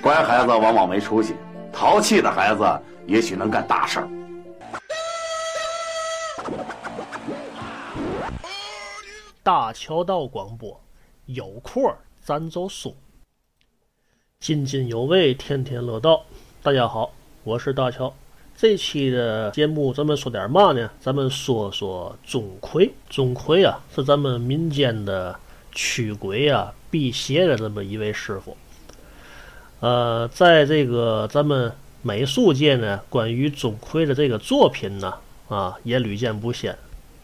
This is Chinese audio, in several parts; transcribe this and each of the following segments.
乖孩子往往没出息，淘气的孩子也许能干大事儿。大桥道广播，有空咱就说，津津有味，天天乐道。大家好，我是大乔。这期的节目咱们说点嘛呢？咱们说说钟馗。钟馗啊，是咱们民间的驱鬼啊、辟邪的这么一位师傅。呃，在这个咱们美术界呢，关于钟馗的这个作品呢，啊，也屡见不鲜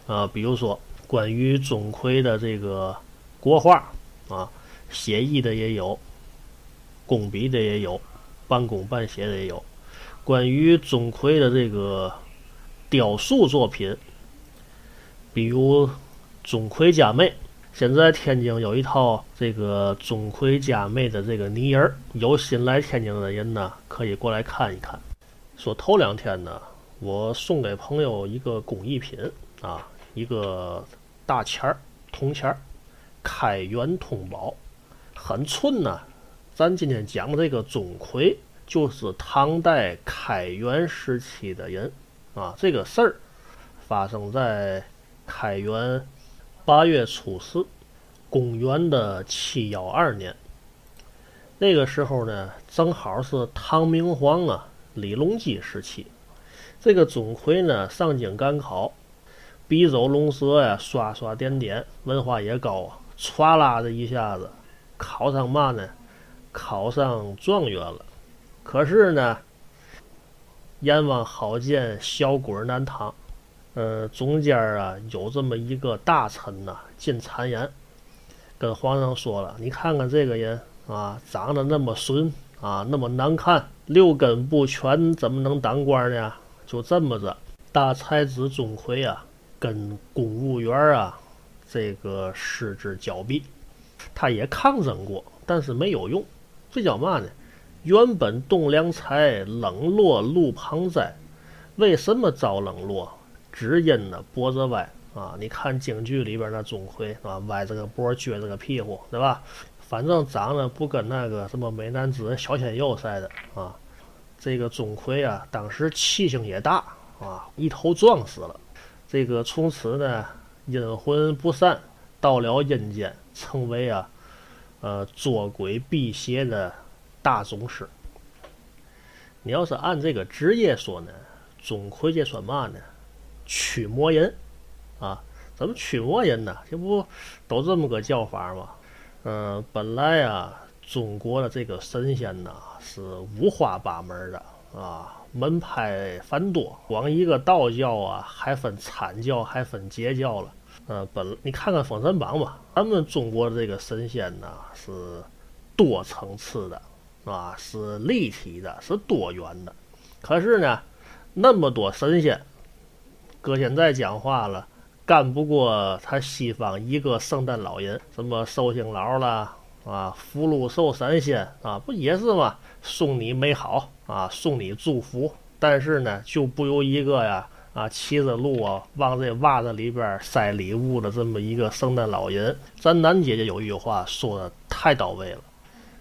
啊。比如说。关于钟馗的这个国画啊，写意的也有，工笔的也有，半工半写的也有。关于钟馗的这个雕塑作品，比如钟馗家妹，现在天津有一套这个钟馗家妹的这个泥人儿，有心来天津的人呢，可以过来看一看。说头两天呢，我送给朋友一个工艺品啊，一个。大钱儿，铜钱儿，开元通宝，很寸呢。咱今天讲的这个钟馗，就是唐代开元时期的人啊。这个事儿发生在开元八月初四，公元的七幺二年。那个时候呢，正好是唐明皇啊李隆基时期。这个钟馗呢，上京赶考。笔走龙蛇呀，刷刷点点，文化也高啊！歘啦的一下子，考上嘛呢？考上状元了。可是呢，阎王好见小鬼难当。呃，中间啊有这么一个大臣呐，进谗言，跟皇上说了：“你看看这个人啊，长得那么损啊，那么难看，六根不全，怎么能当官呢？”就这么着，大才子钟馗啊。跟公务员啊，这个失之交臂，他也抗争过，但是没有用。这叫嘛呢？原本栋梁才，冷落路旁栽。为什么遭冷落？只因呢脖子歪啊！你看京剧里边那钟馗啊，歪着个脖，撅着个屁股，对吧？反正长得不跟那个什么美男子小鲜肉似的啊。这个钟馗啊，当时气性也大啊，一头撞死了。这个从此呢，阴魂不散，到了阴间，成为啊，呃，捉鬼辟邪的大宗师。你要是按这个职业说呢，钟馗这算嘛呢？驱魔人啊？怎么驱魔人呢？这不都这么个叫法吗？嗯，本来啊，中国的这个神仙呢，是五花八门的啊。门派繁多，光一个道教啊，还分参教，还分截教了。呃，本你看看《封神榜》吧，咱们中国的这个神仙呢，是多层次的，啊，是立体的，是多元的。可是呢，那么多神仙，搁现在讲话了，干不过他西方一个圣诞老人，什么寿星老啦。啊，福禄寿三仙啊，不也是吗？送你美好啊，送你祝福。但是呢，就不由一个呀啊，骑着鹿啊，往这袜子里边塞礼物的这么一个圣诞老人。咱南姐姐有一句话说的太到位了，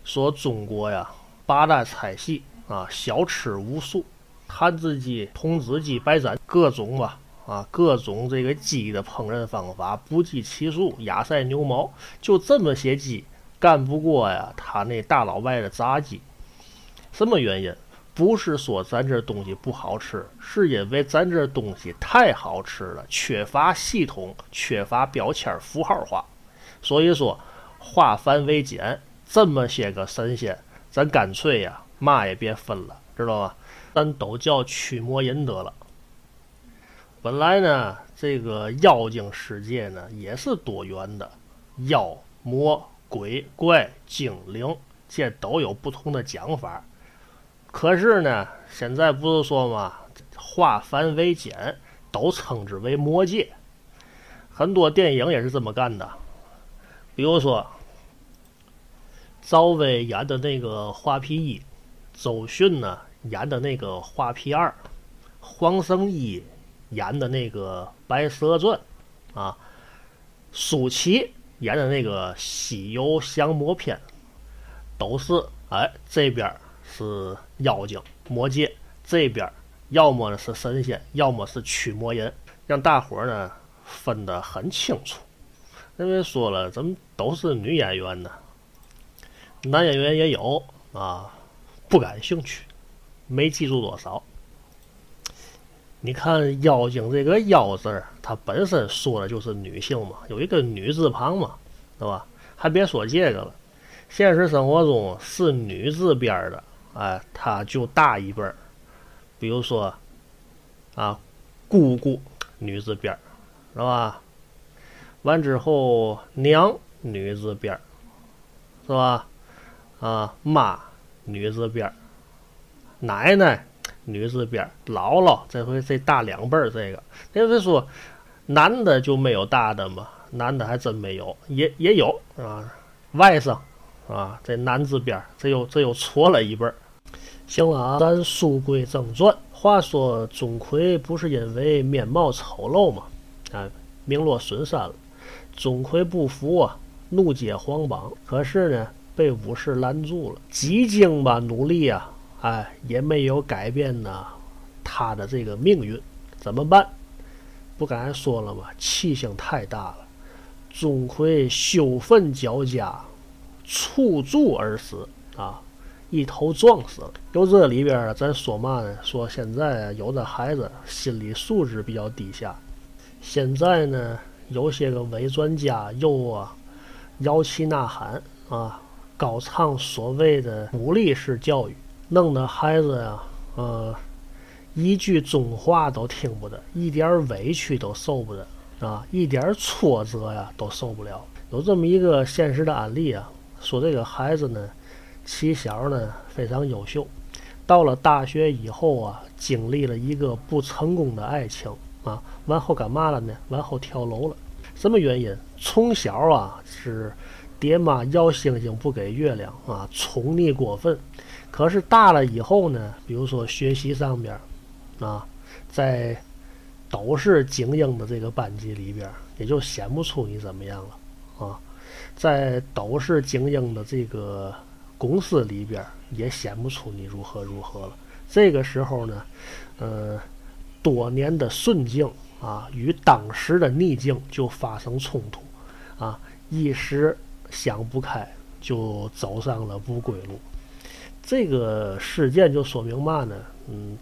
说中国呀，八大菜系啊，小吃无数，汉字鸡、童子鸡、白斩各种吧啊，各种这个鸡的烹饪方法不计其数，亚塞牛毛，就这么些鸡。干不过呀，他那大老外的炸鸡，什么原因？不是说咱这东西不好吃，是因为咱这东西太好吃了，缺乏系统，缺乏标签符号化。所以说，化繁为简，这么些个神仙，咱干脆呀，嘛也别分了，知道吧？咱都叫驱魔人得了。本来呢，这个妖精世界呢，也是多元的，妖魔。鬼怪精灵，这都有不同的讲法。可是呢，现在不是说嘛，化繁为简，都称之为魔界。很多电影也是这么干的。比如说，赵薇演的那个《画皮一》，周迅呢演的那个《画皮二》，黄圣依演的那个《白蛇传》，啊，舒淇。演的那个《西游降魔篇》，都是哎这边是妖精魔界，这边要么是神仙，要么是驱魔人，让大伙儿呢分得很清楚。因为说了，怎么都是女演员呢？男演员也有啊，不感兴趣，没记住多少。你看“妖精”这个“妖”字儿，它本身说的就是女性嘛，有一个女字旁嘛，对吧？还别说这个了，现实生活中是女字边的，哎，它就大一辈儿。比如说啊，姑姑女字边儿，是吧？完之后，娘女字边儿，是吧？啊，妈女字边儿，奶奶女字边，姥姥这回这大两辈儿，这个，那是说男的就没有大的吗？男的还真没有，也也有啊，外甥啊，这男字边，这又这又错了一辈儿。行了啊，咱书归正传。话说钟馗不是因为面貌丑陋吗？啊，名落孙山了。钟馗不服啊，怒揭皇榜。可是呢，被武士拦住了。几经吧努力啊，哎，也没有改变呢他的这个命运。怎么办？不刚才说了吗？气性太大了。钟馗羞愤交加，触柱而死啊，一头撞死了。由这里边，咱说嘛呢？说现在，有的孩子心理素质比较低下。现在呢？有些个伪专家又啊摇旗呐喊啊，高唱所谓的鼓励式教育，弄得孩子呀，呃，一句中话都听不得，一点委屈都受不得啊，一点挫折呀都受不了。有这么一个现实的案例啊，说这个孩子呢，起小呢非常优秀，到了大学以后啊，经历了一个不成功的爱情。啊，完后干嘛了呢？完后跳楼了，什么原因？从小啊是爹妈要星星不给月亮啊，宠溺过分。可是大了以后呢，比如说学习上边啊，在都是精英的这个班级里边，也就显不出你怎么样了啊。在都是精英的这个公司里边，也显不出你如何如何了。这个时候呢，呃。多年的顺境啊，与当时的逆境就发生冲突，啊，一时想不开，就走上了不归路。这个事件就说明嘛呢？嗯，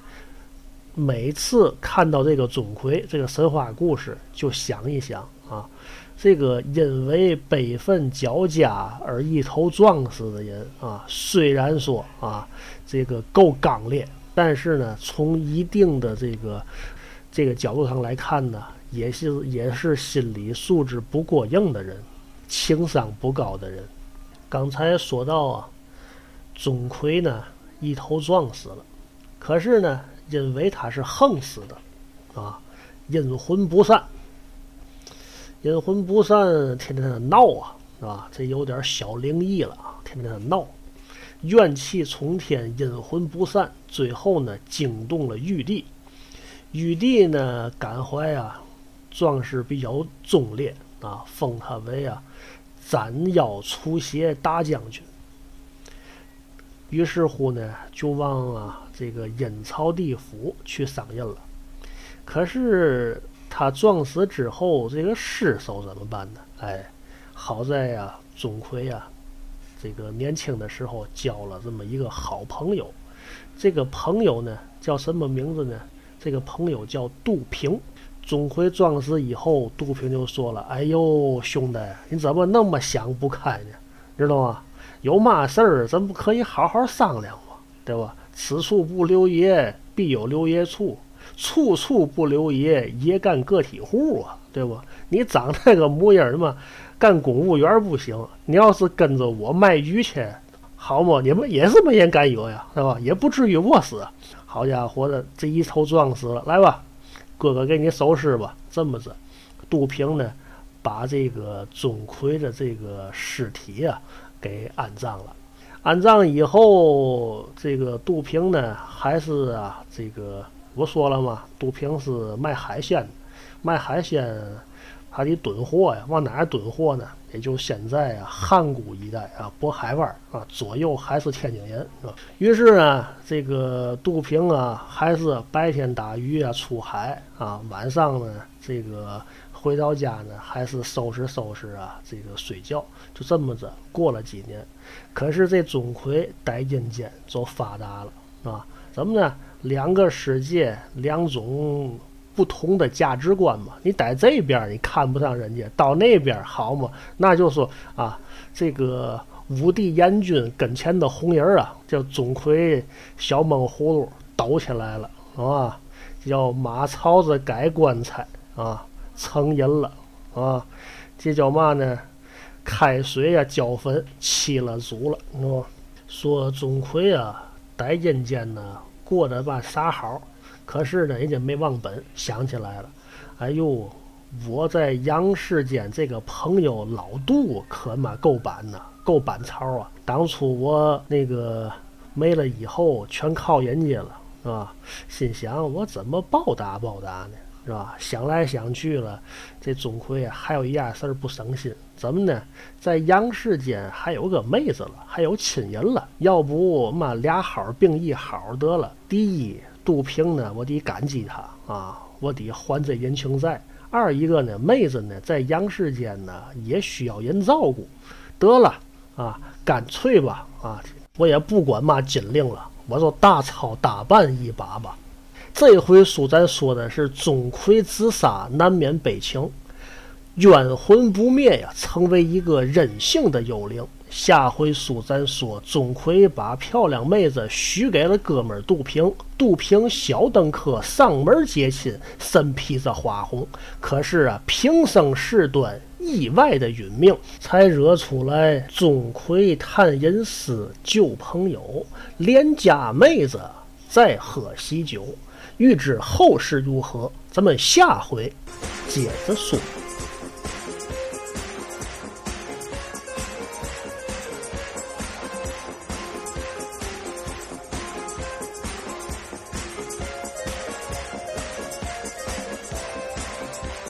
每次看到这个钟馗这个神话故事，就想一想啊，这个因为悲愤交加而一头撞死的人啊，虽然说啊，这个够刚烈。但是呢，从一定的这个这个角度上来看呢，也是也是心理素质不过硬的人，情商不高的人。刚才说到啊，钟馗呢一头撞死了，可是呢，因为他是横死的，啊，阴魂不散，阴魂不散，天天的闹啊，是吧？这有点小灵异了啊，天天的闹。怨气冲天，阴魂不散，最后呢惊动了玉帝。玉帝呢感怀啊，壮士比较忠烈啊，封他为啊斩妖除邪大将军。于是乎呢，就往啊这个阴曹地府去上任了。可是他撞死之后，这个尸首怎么办呢？哎，好在呀，钟馗呀。这个年轻的时候交了这么一个好朋友，这个朋友呢叫什么名字呢？这个朋友叫杜平。钟馗撞死以后，杜平就说了：“哎呦，兄弟，你怎么那么想不开呢？知道吗？有嘛事儿，咱不可以好好商量吗？对吧？此处不留爷，必有留爷处；处处不留爷，爷干个体户啊，对不？你长那个模样嘛。”干公务员不行，你要是跟着我卖鱼去，好嘛？你们也是没人敢有呀，对吧？也不至于饿死。好家伙的，这一头撞死了。来吧，哥哥给你收尸吧。这么着，杜平呢，把这个钟馗的这个尸体啊给安葬了。安葬以后，这个杜平呢，还是啊，这个我说了嘛，杜平是卖海鲜的，卖海鲜。还得囤货呀，往哪儿囤货呢？也就现在啊汉沽一带啊渤海湾啊左右还是天津人是吧。于是呢，这个杜平啊还是白天打鱼啊出海啊，晚上呢这个回到家呢还是收拾收拾啊这个睡觉，就这么着过了几年。可是这钟馗在阴间就发达了啊，怎么呢？两个世界，两种。不同的价值观嘛，你在这边你看不上人家，到那边好嘛？那就说啊，这个武帝阎君跟前的红人啊，叫钟馗小闷葫芦抖起来了啊，叫马槽子改棺材啊，成人了啊，这叫嘛呢？开水呀浇坟弃了祖了，喏，说钟馗啊，在阴间呢过得吧啥好？可是呢，人家没忘本，想起来了。哎呦，我在阳世间这个朋友老杜可嘛够板呐，够板槽啊！当初我那个没了以后，全靠人家了，是吧？心想我怎么报答报答呢？是吧？想来想去了，这钟馗，还有一样事不省心，怎么呢？在阳世间还有个妹子了，还有亲人了，要不嘛俩好并一好得了。第一。杜平呢，我得感激他啊，我得还这人情债。二一个呢，妹子呢，在阳世间呢，也需要人照顾。得了啊，干脆吧啊，我也不管嘛金令了，我就大操大办一把吧。这回书咱说的是钟馗自杀，难免悲情，冤魂不灭呀，成为一个任性的幽灵。下回书咱说，钟馗把漂亮妹子许给了哥们杜平，杜平小登科上门接亲，身披着花红。可是啊，平生事端，意外的殒命，才惹出来钟馗探隐私旧朋友，连家妹子在喝喜酒。欲知后事如何，咱们下回接着说。